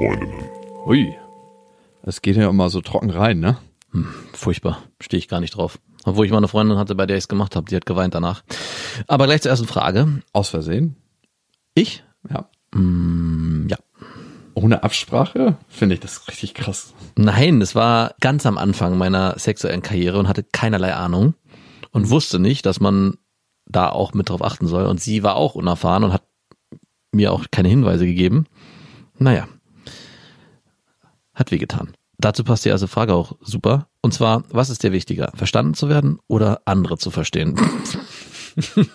Freundinnen. Hui. Es geht ja immer so trocken rein, ne? Hm, furchtbar. Stehe ich gar nicht drauf. Obwohl ich mal eine Freundin hatte, bei der ich es gemacht habe, die hat geweint danach. Aber gleich zur ersten Frage. Aus Versehen? Ich? Ja. Mm, ja. Ohne Absprache? Finde ich das richtig krass. Nein, es war ganz am Anfang meiner sexuellen Karriere und hatte keinerlei Ahnung und wusste nicht, dass man da auch mit drauf achten soll. Und sie war auch unerfahren und hat mir auch keine Hinweise gegeben. Naja, hat wehgetan. Dazu passt die erste Frage auch super. Und zwar, was ist dir wichtiger? Verstanden zu werden oder andere zu verstehen?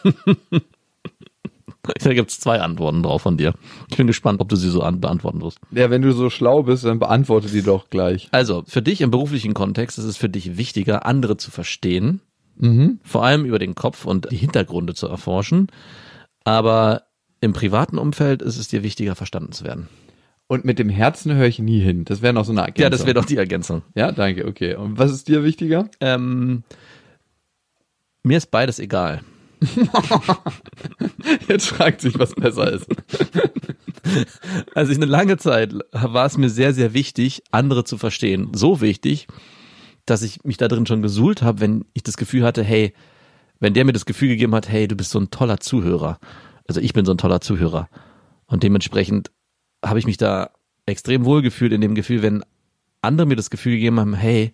da gibt's zwei Antworten drauf von dir. Ich bin gespannt, ob du sie so an beantworten wirst. Ja, wenn du so schlau bist, dann beantworte die doch gleich. Also, für dich im beruflichen Kontext ist es für dich wichtiger, andere zu verstehen, Mhm. vor allem über den Kopf und die Hintergründe zu erforschen. Aber im privaten Umfeld ist es dir wichtiger, verstanden zu werden. Und mit dem Herzen höre ich nie hin. Das wäre noch so eine Ergänzung. Ja, das wäre doch die Ergänzung. Ja, danke, okay. Und was ist dir wichtiger? Ähm, mir ist beides egal. Jetzt fragt sich, was besser ist. Also ich eine lange Zeit war es mir sehr, sehr wichtig, andere zu verstehen. So wichtig, dass ich mich da drin schon gesuhlt habe, wenn ich das Gefühl hatte, hey, wenn der mir das Gefühl gegeben hat, hey, du bist so ein toller Zuhörer. Also ich bin so ein toller Zuhörer. Und dementsprechend habe ich mich da extrem wohl gefühlt in dem Gefühl, wenn andere mir das Gefühl gegeben haben, hey,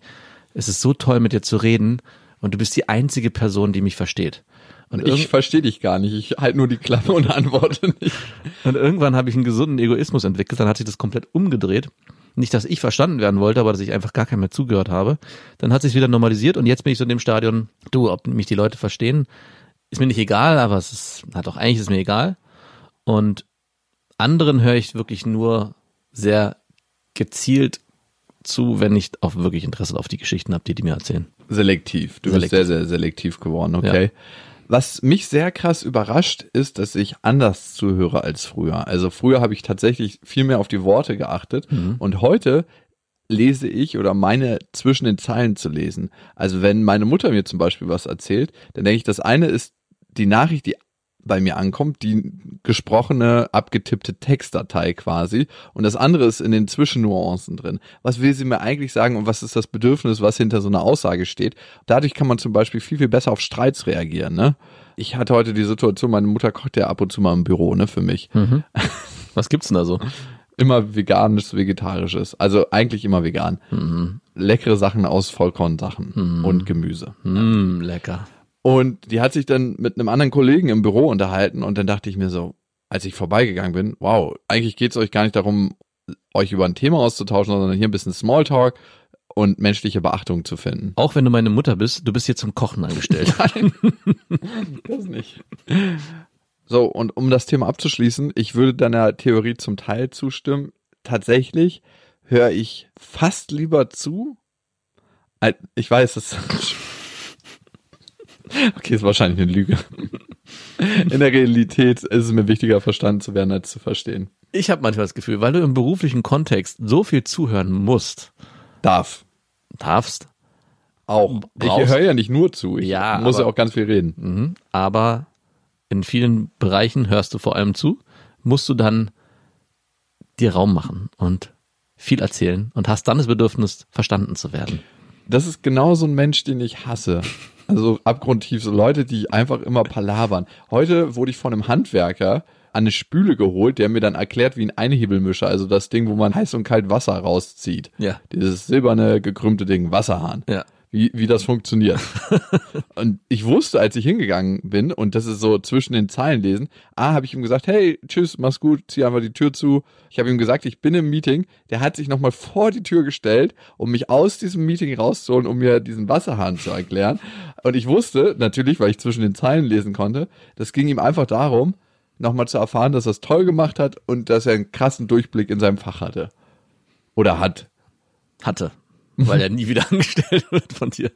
es ist so toll mit dir zu reden und du bist die einzige Person, die mich versteht. Und, Ich verstehe dich gar nicht. Ich halte nur die Klappe und antworte nicht. und irgendwann habe ich einen gesunden Egoismus entwickelt, dann hat sich das komplett umgedreht. Nicht, dass ich verstanden werden wollte, aber dass ich einfach gar keinem mehr zugehört habe. Dann hat sich wieder normalisiert und jetzt bin ich so in dem Stadion, du, ob mich die Leute verstehen, ist mir nicht egal, aber es ist, hat auch eigentlich ist mir egal. Und anderen höre ich wirklich nur sehr gezielt zu, wenn ich auch wirklich Interesse auf die Geschichten habe, die die mir erzählen. Selektiv. Du bist Selektiv. sehr, sehr selektiv geworden, okay. Was mich sehr krass überrascht, ist, dass ich anders zuhöre als früher. Also früher habe ich tatsächlich viel mehr auf die Worte geachtet und heute lese ich oder meine zwischen den Zeilen zu lesen. Also wenn meine Mutter mir zum Beispiel was erzählt, dann denke ich, das eine ist die Nachricht, die bei mir ankommt, die gesprochene, abgetippte Textdatei quasi. Und das andere ist in den Zwischennuancen drin. Was will sie mir eigentlich sagen und was ist das Bedürfnis, was hinter so einer Aussage steht? Dadurch kann man zum Beispiel viel, viel besser auf Streits reagieren, ne? Ich hatte heute die Situation, meine Mutter kocht ja ab und zu mal im Büro, ne, für mich. Was gibt's denn da so? Immer veganisches, vegetarisches. Also eigentlich immer vegan. Leckere Sachen aus Vollkornsachen und Gemüse. Mm, lecker. Und die hat sich dann mit einem anderen Kollegen im Büro unterhalten und dann dachte ich mir so, als ich vorbeigegangen bin, wow, eigentlich geht's euch gar nicht darum, euch über ein Thema auszutauschen, sondern hier ein bisschen Smalltalk und menschliche Beachtung zu finden. Auch wenn du meine Mutter bist, du bist hier zum Kochen angestellt. Nein, das nicht. So, und um das Thema abzuschließen, ich würde deiner Theorie zum Teil zustimmen. Tatsächlich höre ich fast lieber zu. Ich weiß, das Okay, ist wahrscheinlich eine Lüge. In der Realität ist es mir wichtiger, verstanden zu werden, als zu verstehen. Ich habe manchmal das Gefühl, weil du im beruflichen Kontext so viel zuhören musst, Darf. darfst, Auch. Brauchst- Ich höre ja nicht nur zu. Ich Ja, muss ja aber- auch ganz viel reden. mhm, aber in vielen Bereichen hörst du vor allem zu, musst du dann dir Raum machen und viel erzählen und hast dann das Bedürfnis, verstanden zu werden. Das ist genau so ein Mensch, den ich hasse. Also abgrundtief, so Leute, die einfach immer palabern. Heute wurde ich von einem Handwerker an eine Spüle geholt, der mir dann erklärt, wie ein Einhebelmischer, also das Ding, wo man heiß und kalt Wasser rauszieht. Ja. Dieses silberne, gekrümmte Ding, Wasserhahn. Ja. Wie, wie das funktioniert. und ich wusste, als ich hingegangen bin, und das ist so zwischen den Zeilen lesen, A, habe ich ihm gesagt, hey, tschüss, mach's gut, zieh einfach die Tür zu. Ich habe ihm gesagt, ich bin im Meeting. Der hat sich nochmal vor die Tür gestellt, um mich aus diesem Meeting rauszuholen, um mir diesen Wasserhahn zu erklären. Und ich wusste, natürlich, weil ich zwischen den Zeilen lesen konnte, das ging ihm einfach darum, nochmal zu erfahren, dass er es toll gemacht hat und dass er einen krassen Durchblick in seinem Fach hatte. Oder hat. Hatte. Weil er nie wieder angestellt wird von dir.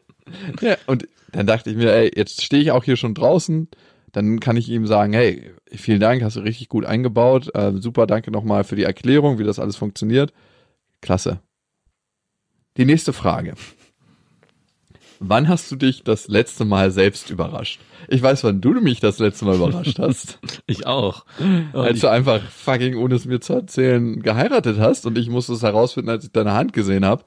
Ja, und dann dachte ich mir, ey, jetzt stehe ich auch hier schon draußen. Dann kann ich ihm sagen, hey, vielen Dank, hast du richtig gut eingebaut. Äh, super, danke nochmal für die Erklärung, wie das alles funktioniert. Klasse. Die nächste Frage. Wann hast du dich das letzte Mal selbst überrascht? Ich weiß, wann du mich das letzte Mal überrascht hast. Ich auch. als du einfach fucking, ohne es mir zu erzählen, geheiratet hast und ich musste es herausfinden, als ich deine Hand gesehen habe.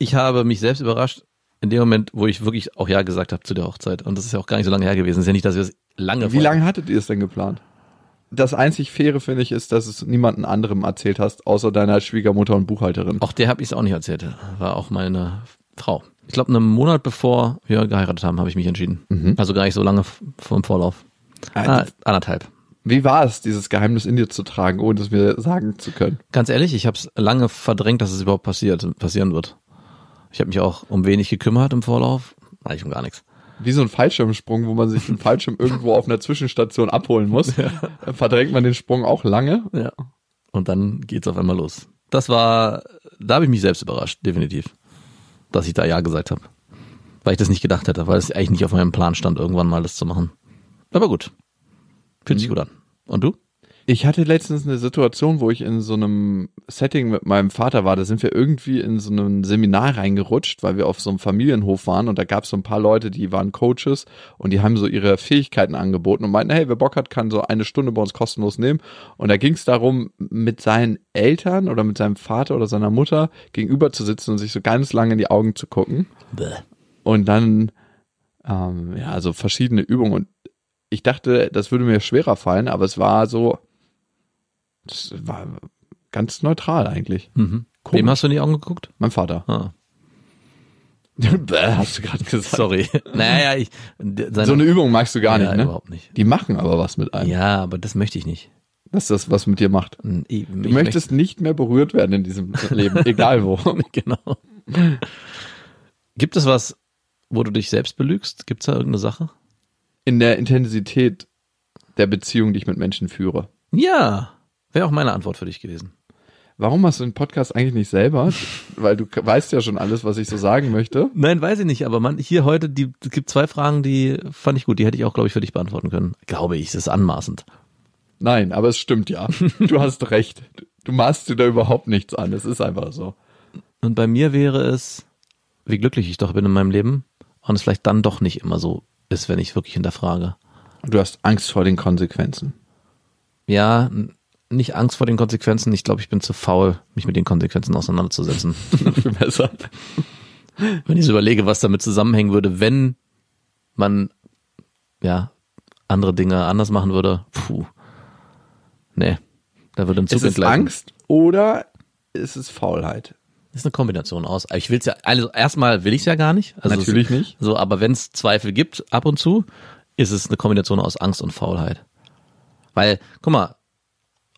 Ich habe mich selbst überrascht in dem Moment, wo ich wirklich auch Ja gesagt habe zu der Hochzeit. Und das ist ja auch gar nicht so lange her gewesen. Es ist ja nicht, dass wir es lange Wie lange hattet ihr es denn geplant? Das einzig Faire finde ich ist, dass es niemanden anderem erzählt hast, außer deiner Schwiegermutter und Buchhalterin. Auch der habe ich es auch nicht erzählt. War auch meine Frau. Ich glaube, einen Monat bevor wir geheiratet haben, habe ich mich entschieden. Mhm. Also gar nicht so lange vor dem Vorlauf. Ah, anderthalb. Wie war es, dieses Geheimnis in dir zu tragen, ohne es mir sagen zu können? Ganz ehrlich, ich habe es lange verdrängt, dass es überhaupt passiert, passieren wird. Ich habe mich auch um wenig gekümmert im Vorlauf, eigentlich um gar nichts. Wie so ein Fallschirmsprung, wo man sich den Fallschirm irgendwo auf einer Zwischenstation abholen muss. Ja. Verdrängt man den Sprung auch lange. Ja. Und dann geht's auf einmal los. Das war, da habe ich mich selbst überrascht, definitiv, dass ich da Ja gesagt habe. Weil ich das nicht gedacht hätte, weil es eigentlich nicht auf meinem Plan stand, irgendwann mal das zu machen. Aber gut. Fühlt mhm. sich gut an. Und du? Ich hatte letztens eine Situation, wo ich in so einem Setting mit meinem Vater war. Da sind wir irgendwie in so ein Seminar reingerutscht, weil wir auf so einem Familienhof waren und da gab es so ein paar Leute, die waren Coaches und die haben so ihre Fähigkeiten angeboten und meinten, hey, wer Bock hat, kann so eine Stunde bei uns kostenlos nehmen. Und da ging es darum, mit seinen Eltern oder mit seinem Vater oder seiner Mutter gegenüber zu sitzen und sich so ganz lange in die Augen zu gucken. Bäh. Und dann, ähm, ja, so verschiedene Übungen. Und ich dachte, das würde mir schwerer fallen, aber es war so, das war ganz neutral eigentlich. Mhm. Wem hast du in die Augen geguckt? Mein Vater. Ah. Bäh, hast du gerade gesagt. Sorry. Naja, ich, so eine Übung magst du gar ja, nicht, ne? überhaupt nicht. Die machen aber was mit einem. Ja, aber das möchte ich nicht. Dass das was mit dir macht. Ich, du ich möchtest nicht mehr berührt werden in diesem Leben, egal wo. genau. Gibt es was, wo du dich selbst belügst? Gibt es da irgendeine Sache? In der Intensität der Beziehung, die ich mit Menschen führe. Ja. Wäre auch meine Antwort für dich gewesen. Warum hast du den Podcast eigentlich nicht selber? Weil du weißt ja schon alles, was ich so sagen möchte. Nein, weiß ich nicht, aber man, hier heute, die, es gibt zwei Fragen, die fand ich gut, die hätte ich auch, glaube ich, für dich beantworten können. Glaube ich, es ist anmaßend. Nein, aber es stimmt ja. Du hast recht. Du maßt dir da überhaupt nichts an. Es ist einfach so. Und bei mir wäre es, wie glücklich ich doch bin in meinem Leben und es vielleicht dann doch nicht immer so ist, wenn ich wirklich hinterfrage. Du hast Angst vor den Konsequenzen. Ja, nicht Angst vor den Konsequenzen. Ich glaube, ich bin zu faul, mich mit den Konsequenzen auseinanderzusetzen. Viel besser. Wenn ich so überlege, was damit zusammenhängen würde, wenn man ja andere Dinge anders machen würde, puh. Nee, da würde ein Zug Ist es Angst oder ist es Faulheit? Ist eine Kombination aus. Ich will es ja, also erstmal will ich es ja gar nicht. Also Natürlich es, nicht. So, aber wenn es Zweifel gibt, ab und zu, ist es eine Kombination aus Angst und Faulheit. Weil, guck mal,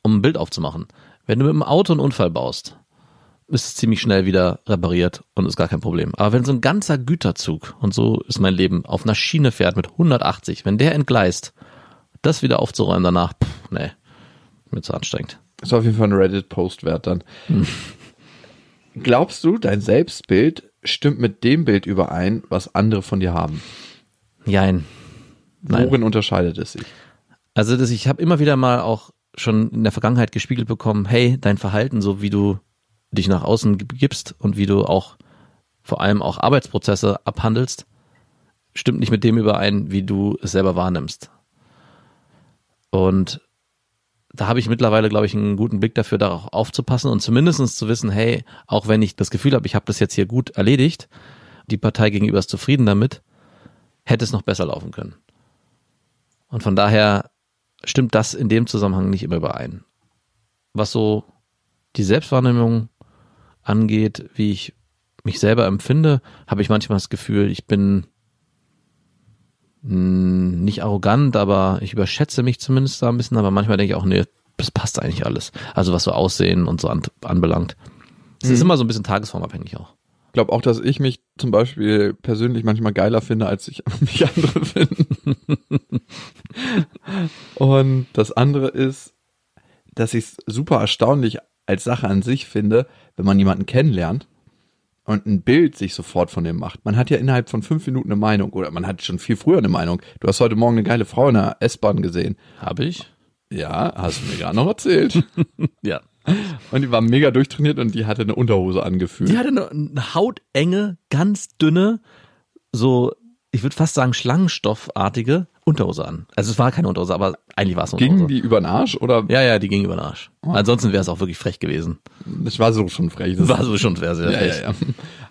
um ein Bild aufzumachen. Wenn du mit dem Auto einen Unfall baust, ist es ziemlich schnell wieder repariert und ist gar kein Problem. Aber wenn so ein ganzer Güterzug, und so ist mein Leben, auf einer Schiene fährt mit 180, wenn der entgleist, das wieder aufzuräumen danach, pff, nee, mir zu anstrengend. Ist auf jeden Fall ein Reddit-Post wert dann. Hm. Glaubst du, dein Selbstbild stimmt mit dem Bild überein, was andere von dir haben? Jein. Nein. Worin unterscheidet es sich? Also das, ich habe immer wieder mal auch schon in der Vergangenheit gespiegelt bekommen, hey, dein Verhalten, so wie du dich nach außen gibst und wie du auch vor allem auch Arbeitsprozesse abhandelst, stimmt nicht mit dem überein, wie du es selber wahrnimmst. Und da habe ich mittlerweile, glaube ich, einen guten Blick dafür, darauf aufzupassen und zumindestens zu wissen, hey, auch wenn ich das Gefühl habe, ich habe das jetzt hier gut erledigt, die Partei gegenüber ist zufrieden damit, hätte es noch besser laufen können. Und von daher stimmt das in dem Zusammenhang nicht immer überein. Was so die Selbstwahrnehmung angeht, wie ich mich selber empfinde, habe ich manchmal das Gefühl, ich bin hm, nicht arrogant, aber ich überschätze mich zumindest da ein bisschen, aber manchmal denke ich auch, nee, das passt eigentlich alles. Also was so Aussehen und so an, anbelangt. Es mhm. ist immer so ein bisschen tagesformabhängig auch. Ich glaube auch, dass ich mich zum Beispiel persönlich manchmal geiler finde, als ich mich andere finden. Und das andere ist, dass ich es super erstaunlich als Sache an sich finde, wenn man jemanden kennenlernt und ein Bild sich sofort von dem macht. Man hat ja innerhalb von fünf Minuten eine Meinung oder man hat schon viel früher eine Meinung. Du hast heute Morgen eine geile Frau in der S-Bahn gesehen. Habe ich? Ja, hast du mir gerade noch erzählt. ja. Und die war mega durchtrainiert und die hatte eine Unterhose angefühlt. Die hatte eine, eine hautenge, ganz dünne, so, ich würde fast sagen, Schlangenstoffartige Unterhose an. Also es war keine Unterhose, aber eigentlich war es eine Unterhose. Gingen die über den Arsch oder? Ja, ja, die ging über den Arsch. Ansonsten wäre es auch wirklich frech gewesen. Das war so schon frech. Das War so schon sehr, sehr ja, frech. ja, ja.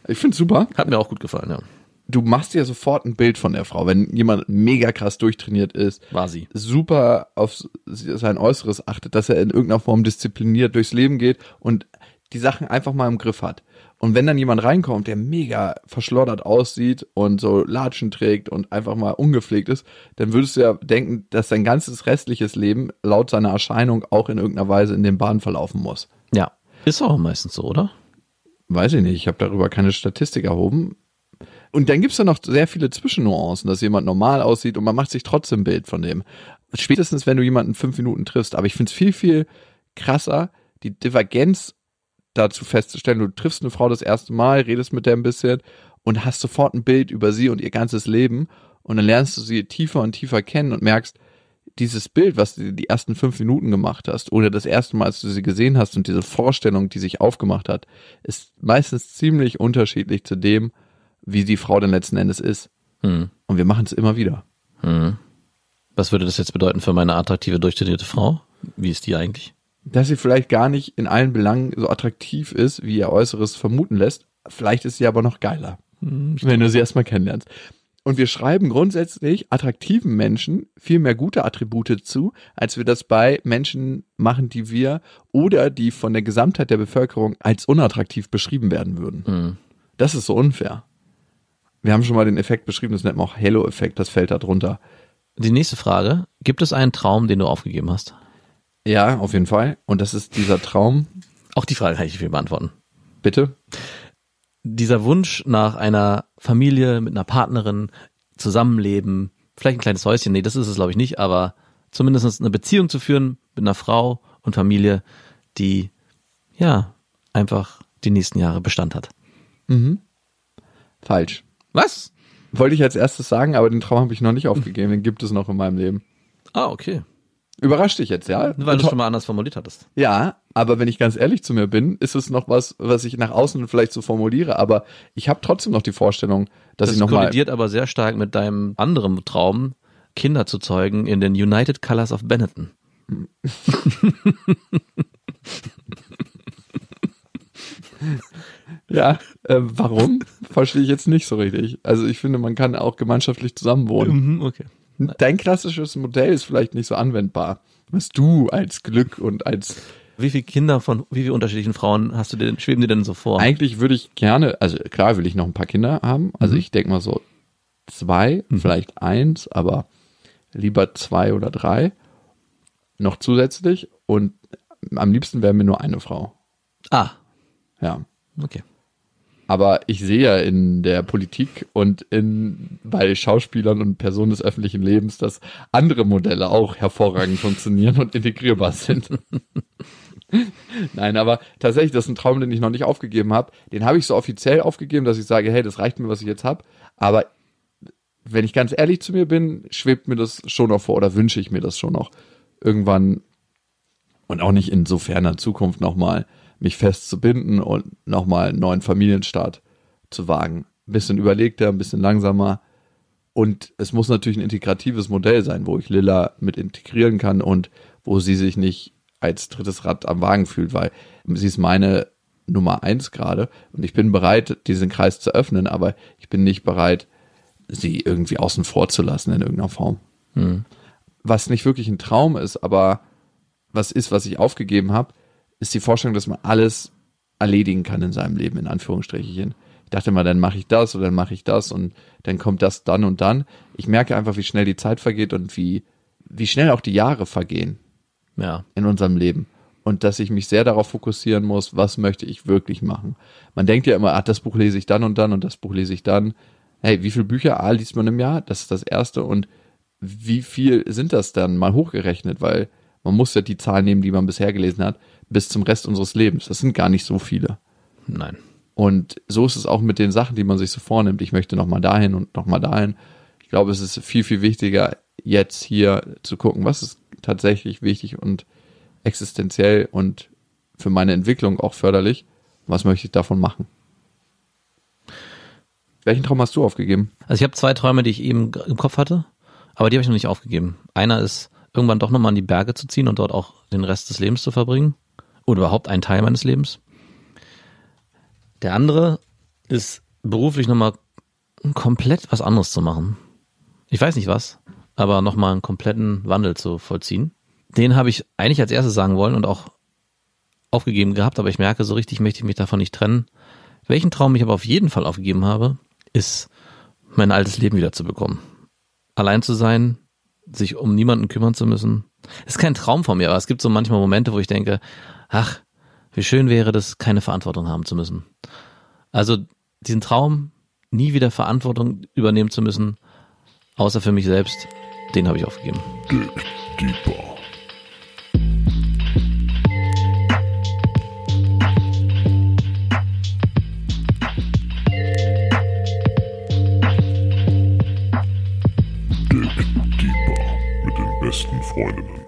Ich find's super. Hat mir auch gut gefallen, ja. Du machst dir sofort ein Bild von der Frau, wenn jemand mega krass durchtrainiert ist, War sie. super auf sein Äußeres achtet, dass er in irgendeiner Form diszipliniert durchs Leben geht und die Sachen einfach mal im Griff hat. Und wenn dann jemand reinkommt, der mega verschloddert aussieht und so Latschen trägt und einfach mal ungepflegt ist, dann würdest du ja denken, dass sein ganzes restliches Leben laut seiner Erscheinung auch in irgendeiner Weise in den Bahn verlaufen muss. Ja. Ist auch meistens so, oder? Weiß ich nicht, ich habe darüber keine Statistik erhoben. Und dann gibt's da noch sehr viele Zwischennuancen, dass jemand normal aussieht und man macht sich trotzdem ein Bild von dem. Spätestens, wenn du jemanden fünf Minuten triffst. Aber ich find's viel, viel krasser, die Divergenz dazu festzustellen. Du triffst eine Frau das erste Mal, redest mit der ein bisschen und hast sofort ein Bild über sie und ihr ganzes Leben. Und dann lernst du sie tiefer und tiefer kennen und merkst, dieses Bild, was du die ersten fünf Minuten gemacht hast, oder das erste Mal, als du sie gesehen hast und diese Vorstellung, die sich aufgemacht hat, ist meistens ziemlich unterschiedlich zu dem, wie die Frau dann letzten Endes ist. Hm. Und wir machen es immer wieder. Hm. Was würde das jetzt bedeuten für meine attraktive, durchtrainierte Frau? Wie ist die eigentlich? Dass sie vielleicht gar nicht in allen Belangen so attraktiv ist, wie ihr Äußeres vermuten lässt. Vielleicht ist sie aber noch geiler, wenn du sie erstmal kennenlernst. Und wir schreiben grundsätzlich attraktiven Menschen viel mehr gute Attribute zu, als wir das bei Menschen machen, die wir oder die von der Gesamtheit der Bevölkerung als unattraktiv beschrieben werden würden. Hm. Das ist so unfair. Wir haben schon mal den Effekt beschrieben, das nennt man auch Halo-Effekt, das fällt da drunter. Die nächste Frage. Gibt es einen Traum, den du aufgegeben hast? Ja, auf jeden Fall. Und das ist dieser Traum. Auch die Frage kann ich viel beantworten. Bitte? Dieser Wunsch nach einer Familie mit einer Partnerin, Zusammenleben, vielleicht ein kleines Häuschen, nee, das ist es glaube ich nicht, aber zumindest eine Beziehung zu führen mit einer Frau und Familie, die ja einfach die nächsten Jahre Bestand hat. Falsch. Was? Wollte ich als erstes sagen, aber den Traum habe ich noch nicht aufgegeben. Den gibt es noch in meinem Leben. Ah, okay. Überrascht dich jetzt, ja? Weil du es schon mal anders formuliert hattest. Ja, aber wenn ich ganz ehrlich zu mir bin, ist es noch was, was ich nach außen vielleicht so formuliere, aber ich habe trotzdem noch die Vorstellung, dass Das ich noch mal kollidiert aber sehr stark mit deinem anderen Traum, Kinder zu zeugen in den United Colors of Benetton. Ja, äh, warum? Verstehe ich jetzt nicht so richtig. Also ich finde, man kann auch gemeinschaftlich zusammenwohnen. Mhm, okay. Dein klassisches Modell ist vielleicht nicht so anwendbar, was du als Glück und als Wie viele Kinder von wie viele unterschiedlichen Frauen hast du denn, schweben dir denn so vor? Eigentlich würde ich gerne, also klar will ich noch ein paar Kinder haben. Also ich denke mal so zwei, vielleicht eins, aber lieber zwei oder drei noch zusätzlich. Und am liebsten wäre mir nur eine Frau. ah, Ja. okay. Aber ich sehe ja in der Politik und in, bei Schauspielern und Personen des öffentlichen Lebens, dass andere Modelle auch hervorragend funktionieren und integrierbar sind. Nein, aber tatsächlich, das ist ein Traum, den ich noch nicht aufgegeben habe. Den habe ich so offiziell aufgegeben, dass ich sage, hey, das reicht mir, was ich jetzt habe. Aber wenn ich ganz ehrlich zu mir bin, schwebt mir das schon noch vor oder wünsche ich mir das schon noch irgendwann und auch nicht in so ferner Zukunft nochmal mich festzubinden und nochmal einen neuen Familienstart zu wagen. Ein bisschen überlegter, ein bisschen langsamer. Und es muss natürlich ein integratives Modell sein, wo ich Lilla mit integrieren kann und wo sie sich nicht als drittes Rad am Wagen fühlt, weil sie ist meine Nummer eins gerade und ich bin bereit, diesen Kreis zu öffnen, aber ich bin nicht bereit, sie irgendwie außen vor zu lassen in irgendeiner Form. Was nicht wirklich ein Traum ist, aber was ist, was ich aufgegeben habe, ist die Vorstellung, dass man alles erledigen kann in seinem Leben, in Anführungsstrichen. Ich dachte mal, dann mache ich das oder dann mache ich das und dann kommt das dann und dann. Ich merke einfach, wie schnell die Zeit vergeht und wie, wie schnell auch die Jahre vergehen Ja. in unserem Leben. Und dass ich mich sehr darauf fokussieren muss, was möchte ich wirklich machen. Man denkt ja immer, ach, das Buch lese ich dann und dann und das Buch lese ich dann. Hey, wie viele Bücher A liest man im Jahr? Das ist das erste. Und wie viel sind das dann mal hochgerechnet? Weil man muss ja die Zahlen nehmen, die man bisher gelesen hat, bis zum Rest unseres Lebens. Das sind gar nicht so viele. Nein. Und so ist es auch mit den Sachen, die man sich so vornimmt. Ich möchte nochmal dahin und nochmal dahin. Ich glaube, es ist viel, viel wichtiger, jetzt hier zu gucken, was ist tatsächlich wichtig und existenziell und für meine Entwicklung auch förderlich. Was möchte ich davon machen? Welchen Traum hast du aufgegeben? Also ich habe zwei Träume, die ich eben im Kopf hatte, aber die habe ich noch nicht aufgegeben. Einer ist, irgendwann doch nochmal in die Berge zu ziehen und dort auch den Rest des Lebens zu verbringen. Oder überhaupt einen Teil meines Lebens. Der andere ist beruflich nochmal komplett was anderes zu machen. Ich weiß nicht was, aber nochmal einen kompletten Wandel zu vollziehen. Den habe ich eigentlich als erstes sagen wollen und auch aufgegeben gehabt, aber ich merke, so richtig möchte ich mich davon nicht trennen. Welchen Traum ich aber auf jeden Fall aufgegeben habe, ist mein altes Leben wieder zu bekommen. Allein zu sein, sich um niemanden kümmern zu müssen. ist kein Traum von mir, aber es gibt so manchmal Momente, wo ich denke, ach, wie schön wäre das, keine Verantwortung haben zu müssen. Also diesen Traum, nie wieder Verantwortung übernehmen zu müssen, außer für mich selbst, den habe ich aufgegeben. Deeper. Freundinnen.